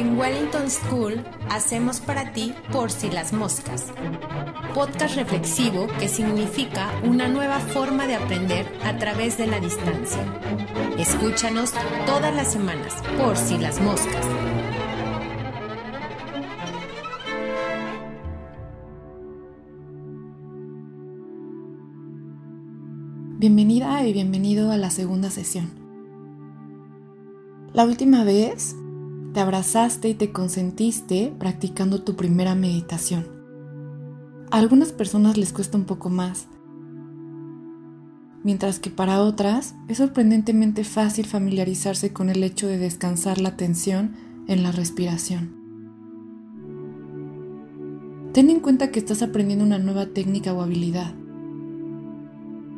En Wellington School hacemos para ti por si las moscas. Podcast reflexivo que significa una nueva forma de aprender a través de la distancia. Escúchanos todas las semanas por si las moscas. Bienvenida y bienvenido a la segunda sesión. La última vez te abrazaste y te consentiste practicando tu primera meditación. A algunas personas les cuesta un poco más, mientras que para otras es sorprendentemente fácil familiarizarse con el hecho de descansar la atención en la respiración. Ten en cuenta que estás aprendiendo una nueva técnica o habilidad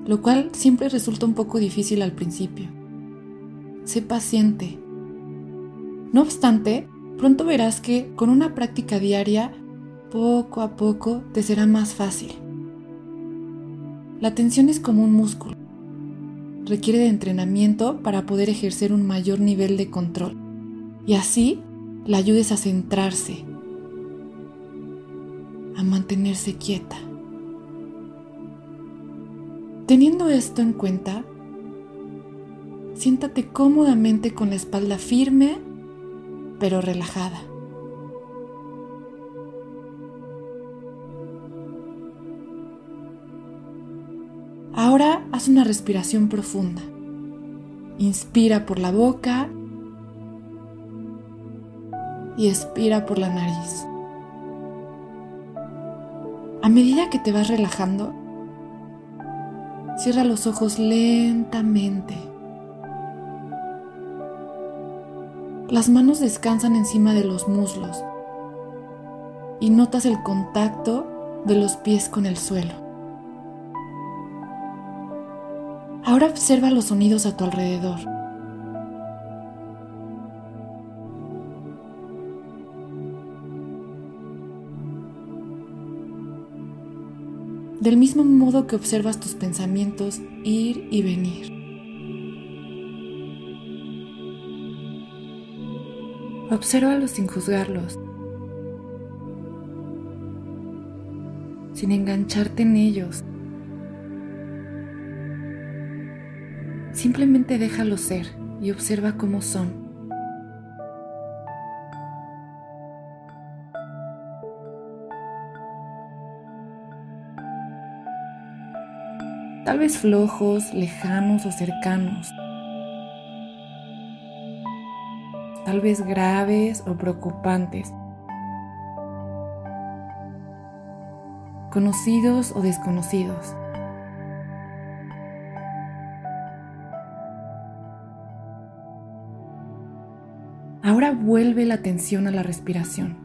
lo cual siempre resulta un poco difícil al principio. Sé paciente. No obstante, pronto verás que con una práctica diaria, poco a poco te será más fácil. La atención es como un músculo. Requiere de entrenamiento para poder ejercer un mayor nivel de control y así la ayudes a centrarse, a mantenerse quieta. Teniendo esto en cuenta, siéntate cómodamente con la espalda firme pero relajada. Ahora haz una respiración profunda. Inspira por la boca y expira por la nariz. A medida que te vas relajando, Cierra los ojos lentamente. Las manos descansan encima de los muslos y notas el contacto de los pies con el suelo. Ahora observa los sonidos a tu alrededor. del mismo modo que observas tus pensamientos ir y venir. Obsérvalos sin juzgarlos, sin engancharte en ellos. Simplemente déjalos ser y observa cómo son. tal vez flojos, lejanos o cercanos, tal vez graves o preocupantes, conocidos o desconocidos. Ahora vuelve la atención a la respiración.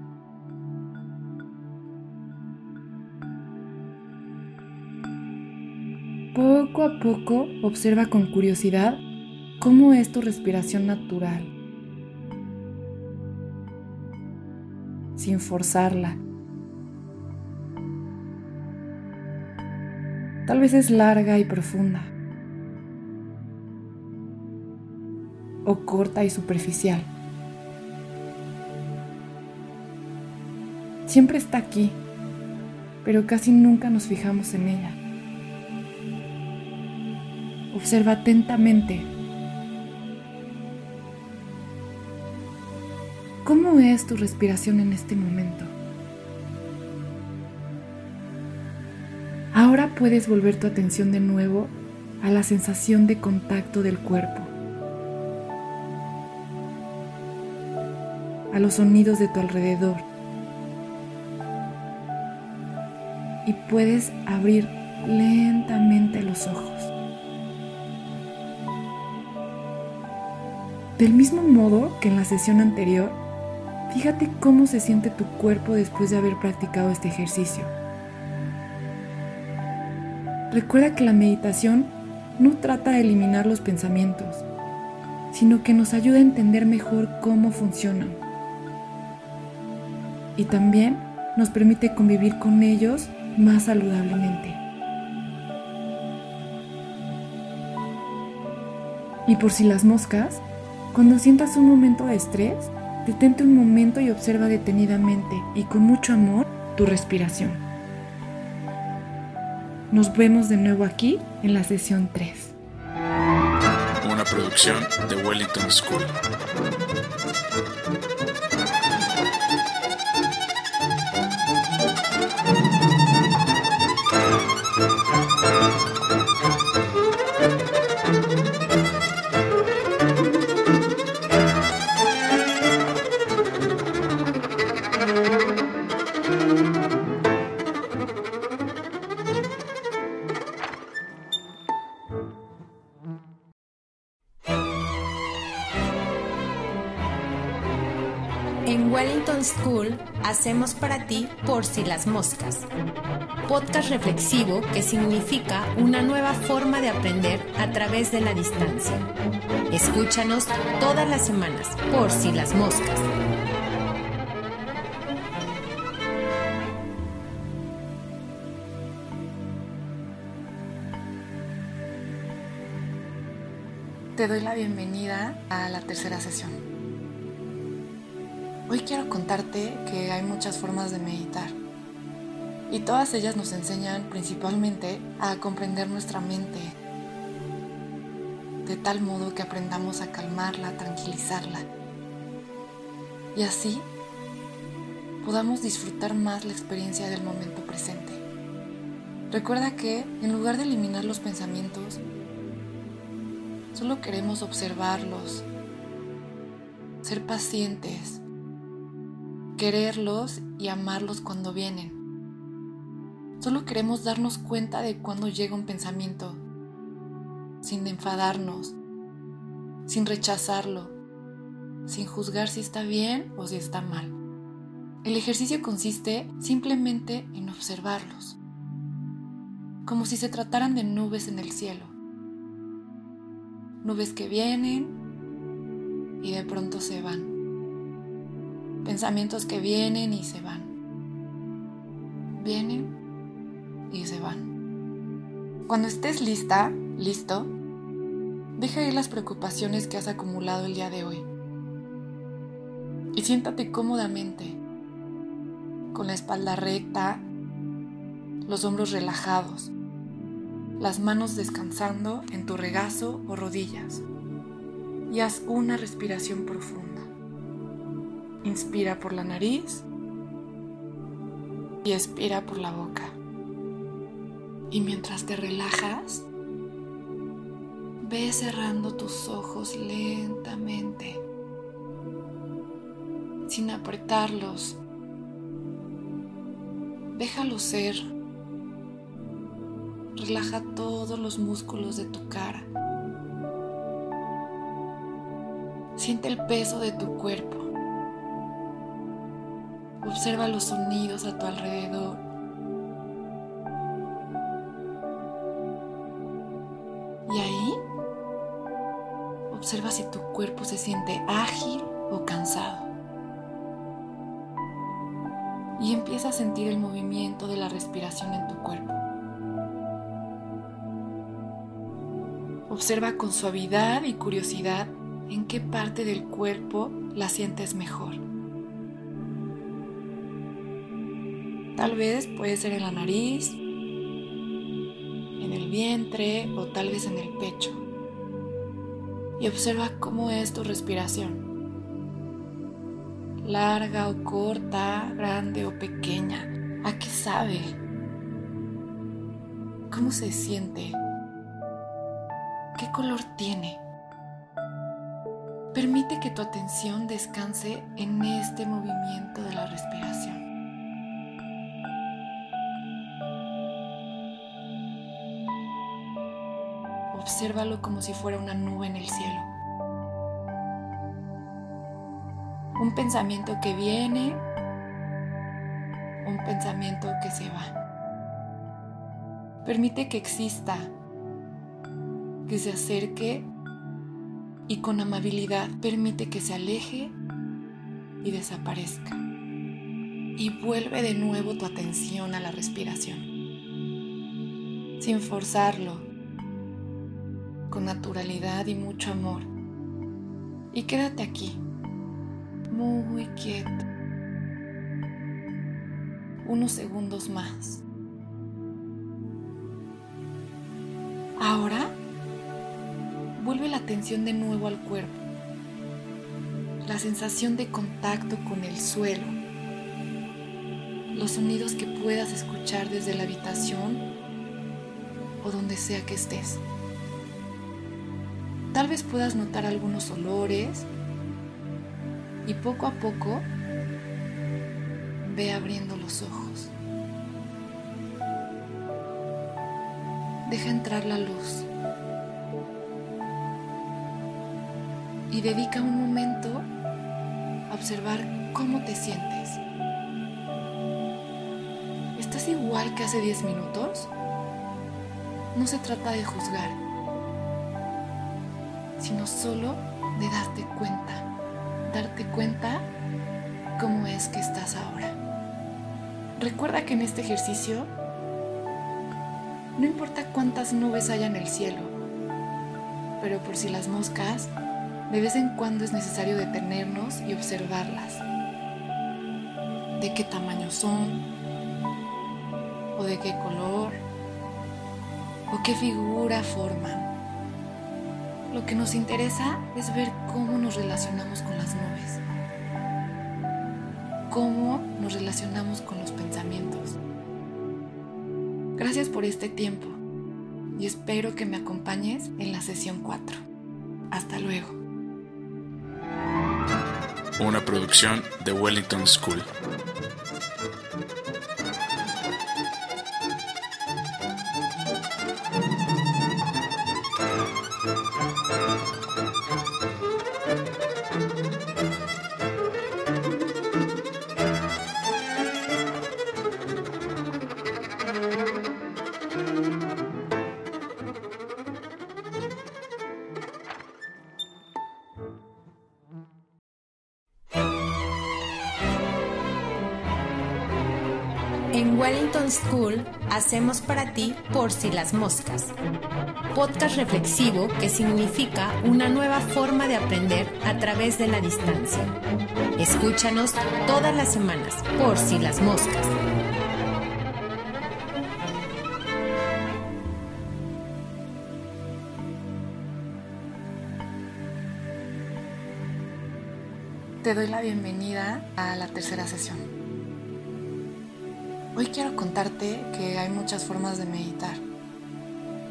Poco a poco observa con curiosidad cómo es tu respiración natural, sin forzarla. Tal vez es larga y profunda, o corta y superficial. Siempre está aquí, pero casi nunca nos fijamos en ella. Observa atentamente. ¿Cómo es tu respiración en este momento? Ahora puedes volver tu atención de nuevo a la sensación de contacto del cuerpo, a los sonidos de tu alrededor y puedes abrir lentamente los ojos. Del mismo modo que en la sesión anterior, fíjate cómo se siente tu cuerpo después de haber practicado este ejercicio. Recuerda que la meditación no trata de eliminar los pensamientos, sino que nos ayuda a entender mejor cómo funcionan. Y también nos permite convivir con ellos más saludablemente. Y por si las moscas, cuando sientas un momento de estrés, Detente un momento y observa detenidamente y con mucho amor tu respiración. Nos vemos de nuevo aquí en la sesión 3. Una producción de Wellington School. Hacemos para ti por si las moscas. Podcast reflexivo que significa una nueva forma de aprender a través de la distancia. Escúchanos todas las semanas por si las moscas. Te doy la bienvenida a la tercera sesión. Hoy quiero contarte que hay muchas formas de meditar y todas ellas nos enseñan principalmente a comprender nuestra mente de tal modo que aprendamos a calmarla, tranquilizarla y así podamos disfrutar más la experiencia del momento presente. Recuerda que en lugar de eliminar los pensamientos, solo queremos observarlos, ser pacientes, quererlos y amarlos cuando vienen. Solo queremos darnos cuenta de cuando llega un pensamiento, sin enfadarnos, sin rechazarlo, sin juzgar si está bien o si está mal. El ejercicio consiste simplemente en observarlos, como si se trataran de nubes en el cielo. Nubes que vienen y de pronto se van pensamientos que vienen y se van. Vienen y se van. Cuando estés lista, listo, deja ir las preocupaciones que has acumulado el día de hoy. Y siéntate cómodamente, con la espalda recta, los hombros relajados, las manos descansando en tu regazo o rodillas. Y haz una respiración profunda. Inspira por la nariz y expira por la boca. Y mientras te relajas, ve cerrando tus ojos lentamente, sin apretarlos. Déjalos ser. Relaja todos los músculos de tu cara. Siente el peso de tu cuerpo. Observa los sonidos a tu alrededor. Y ahí observa si tu cuerpo se siente ágil o cansado. Y empieza a sentir el movimiento de la respiración en tu cuerpo. Observa con suavidad y curiosidad en qué parte del cuerpo la sientes mejor. Tal vez puede ser en la nariz, en el vientre o tal vez en el pecho. Y observa cómo es tu respiración. Larga o corta, grande o pequeña. ¿A qué sabe? ¿Cómo se siente? ¿Qué color tiene? Permite que tu atención descanse en este movimiento de la respiración. Obsérvalo como si fuera una nube en el cielo. Un pensamiento que viene, un pensamiento que se va. Permite que exista, que se acerque y con amabilidad permite que se aleje y desaparezca. Y vuelve de nuevo tu atención a la respiración, sin forzarlo, con naturalidad y mucho amor. Y quédate aquí. muy quieto. Unos segundos más. Ahora, vuelve la atención de nuevo al cuerpo. La sensación de contacto con el suelo. Los sonidos que puedas escuchar desde la habitación o donde sea que estés. Tal vez puedas notar algunos olores y poco a poco ve abriendo los ojos. Deja entrar la luz y dedica un momento a observar cómo te sientes. ¿Estás igual que hace 10 minutos? No se trata de juzgar sino solo de darte cuenta, darte cuenta cómo es que estás ahora. Recuerda que en este ejercicio no importa cuántas nubes haya en el cielo, pero por si las moscas, de vez en cuando es necesario detenernos y observarlas. De qué tamaño son, o de qué color, o qué figura forman. Lo que nos interesa es ver cómo nos relacionamos con las nubes, cómo nos relacionamos con los pensamientos. Gracias por este tiempo y espero que me acompañes en la sesión 4. Hasta luego. Una producción de Wellington School. En Wellington School hacemos para ti por si las moscas. Podcast reflexivo que significa una nueva forma de aprender a través de la distancia. Escúchanos todas las semanas por si las moscas. Te doy la bienvenida a la tercera sesión. Hoy quiero contarte que hay muchas formas de meditar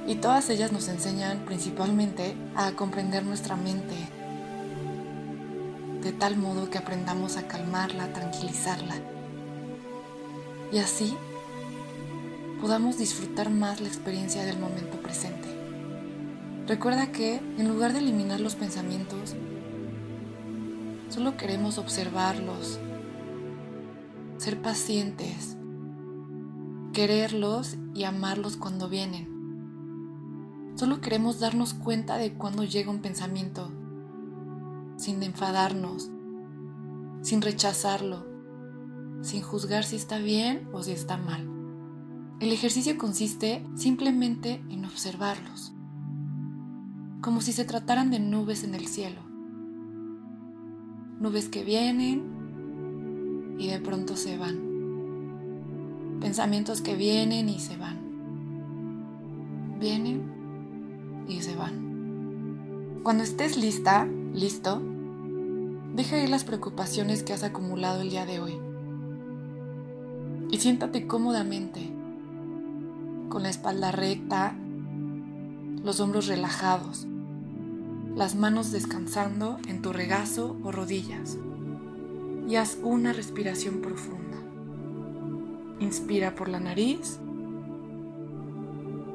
y todas ellas nos enseñan principalmente a comprender nuestra mente de tal modo que aprendamos a calmarla, tranquilizarla y así podamos disfrutar más la experiencia del momento presente. Recuerda que en lugar de eliminar los pensamientos, Solo queremos observarlos, ser pacientes, quererlos y amarlos cuando vienen. Solo queremos darnos cuenta de cuando llega un pensamiento, sin enfadarnos, sin rechazarlo, sin juzgar si está bien o si está mal. El ejercicio consiste simplemente en observarlos, como si se trataran de nubes en el cielo nubes que vienen y de pronto se van. Pensamientos que vienen y se van. Vienen y se van. Cuando estés lista, listo, deja ir las preocupaciones que has acumulado el día de hoy. Y siéntate cómodamente, con la espalda recta, los hombros relajados las manos descansando en tu regazo o rodillas y haz una respiración profunda. Inspira por la nariz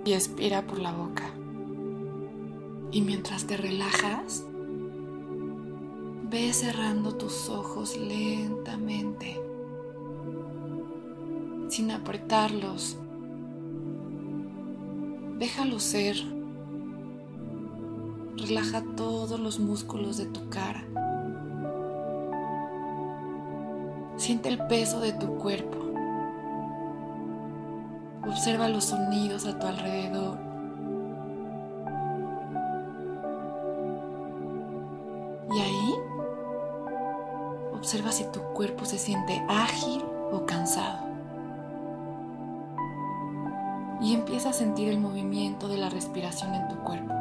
y expira por la boca. Y mientras te relajas, ve cerrando tus ojos lentamente, sin apretarlos. Déjalos ser Relaja todos los músculos de tu cara. Siente el peso de tu cuerpo. Observa los sonidos a tu alrededor. Y ahí Observa si tu cuerpo se siente ágil o cansado. Y empieza a sentir el movimiento de la respiración en tu cuerpo.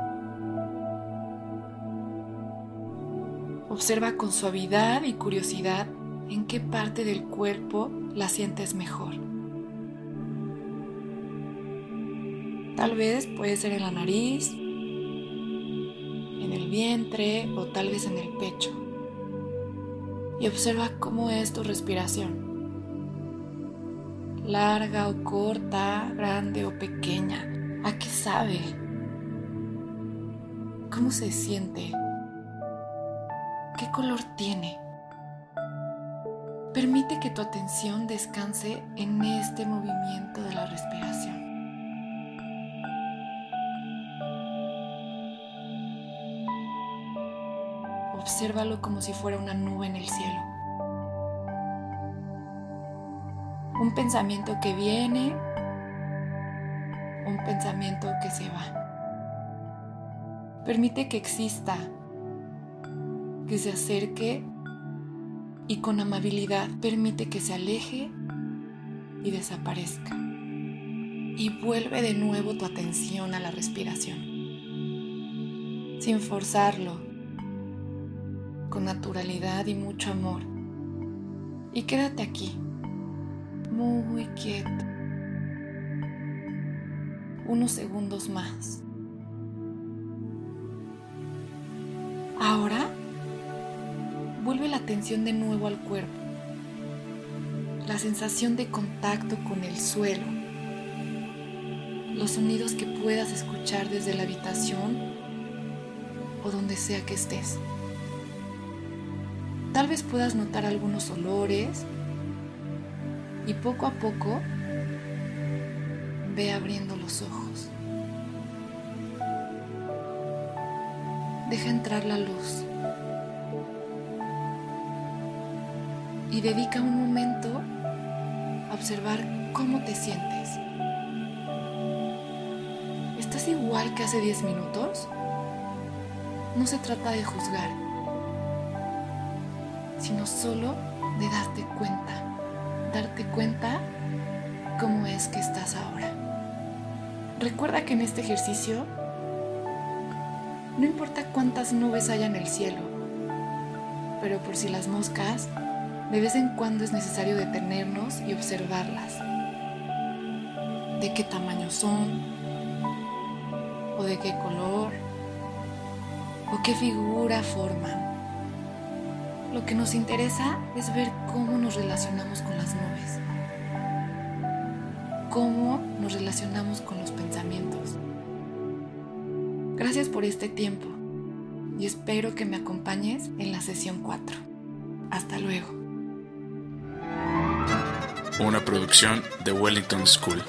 Observa con suavidad y curiosidad en qué parte del cuerpo la sientes mejor. Tal vez puede ser en la nariz, en el vientre o tal vez en el pecho. Y observa cómo es tu respiración. Larga o corta, grande o pequeña. ¿A qué sabe? ¿Cómo se siente? ¿Qué color tiene? Permite que tu atención descanse en este movimiento de la respiración. Obsérvalo como si fuera una nube en el cielo. Un pensamiento que viene, un pensamiento que se va. Permite que exista, que se acerque y con amabilidad permite que se aleje y desaparezca. Y vuelve de nuevo tu atención a la respiración, sin forzarlo, con naturalidad y mucho amor. Y quédate aquí, muy quieto, unos segundos más. Ahora Vuelve la atención de nuevo al cuerpo. La sensación de contacto con el suelo. Los sonidos que puedas escuchar desde la habitación o donde sea que estés. Tal vez puedas notar algunos olores y poco a poco ve abriendo los ojos. Deja entrar la luz. y dedica un momento a observar cómo te sientes. ¿Estás igual que hace 10 minutos? No se trata de juzgar, sino solo de darte cuenta, darte cuenta cómo es que estás ahora. Recuerda que en este ejercicio no importa cuántas nubes haya en el cielo, pero por si las moscas de vez en cuando es necesario detenernos y observarlas. De qué tamaño son, o de qué color, o qué figura forman. Lo que nos interesa es ver cómo nos relacionamos con las nubes, cómo nos relacionamos con los pensamientos. Gracias por este tiempo y espero que me acompañes en la sesión 4. Hasta luego una producción de Wellington School.